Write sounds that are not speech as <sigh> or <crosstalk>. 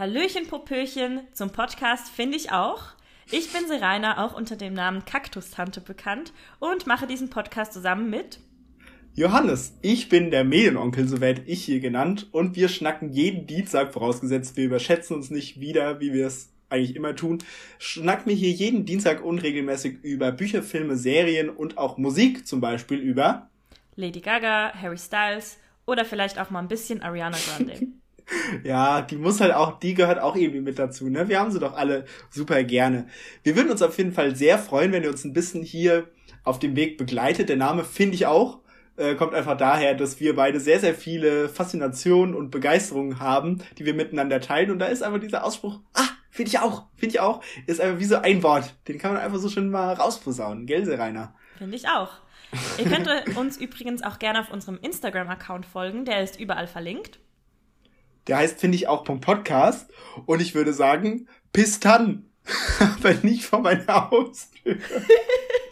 Hallöchen, Popöchen zum Podcast finde ich auch. Ich bin Serena, auch unter dem Namen Kaktustante bekannt und mache diesen Podcast zusammen mit Johannes. Ich bin der Medienonkel, so werde ich hier genannt, und wir schnacken jeden Dienstag, vorausgesetzt wir überschätzen uns nicht wieder, wie wir es eigentlich immer tun, schnacken wir hier jeden Dienstag unregelmäßig über Bücher, Filme, Serien und auch Musik, zum Beispiel über Lady Gaga, Harry Styles oder vielleicht auch mal ein bisschen Ariana Grande. <laughs> Ja, die muss halt auch, die gehört auch irgendwie mit dazu, ne? Wir haben sie doch alle super gerne. Wir würden uns auf jeden Fall sehr freuen, wenn ihr uns ein bisschen hier auf dem Weg begleitet. Der Name finde ich auch, äh, kommt einfach daher, dass wir beide sehr, sehr viele Faszinationen und Begeisterungen haben, die wir miteinander teilen. Und da ist einfach dieser Ausspruch, ah, finde ich auch, finde ich auch, ist einfach wie so ein Wort. Den kann man einfach so schön mal rausposaunen, gell, Rainer? Finde ich auch. Ihr könnt <laughs> uns übrigens auch gerne auf unserem Instagram-Account folgen, der ist überall verlinkt. Der heißt, finde ich, auch Podcast. Und ich würde sagen, Pistan. <laughs> Aber nicht vor meiner Haustür. <laughs>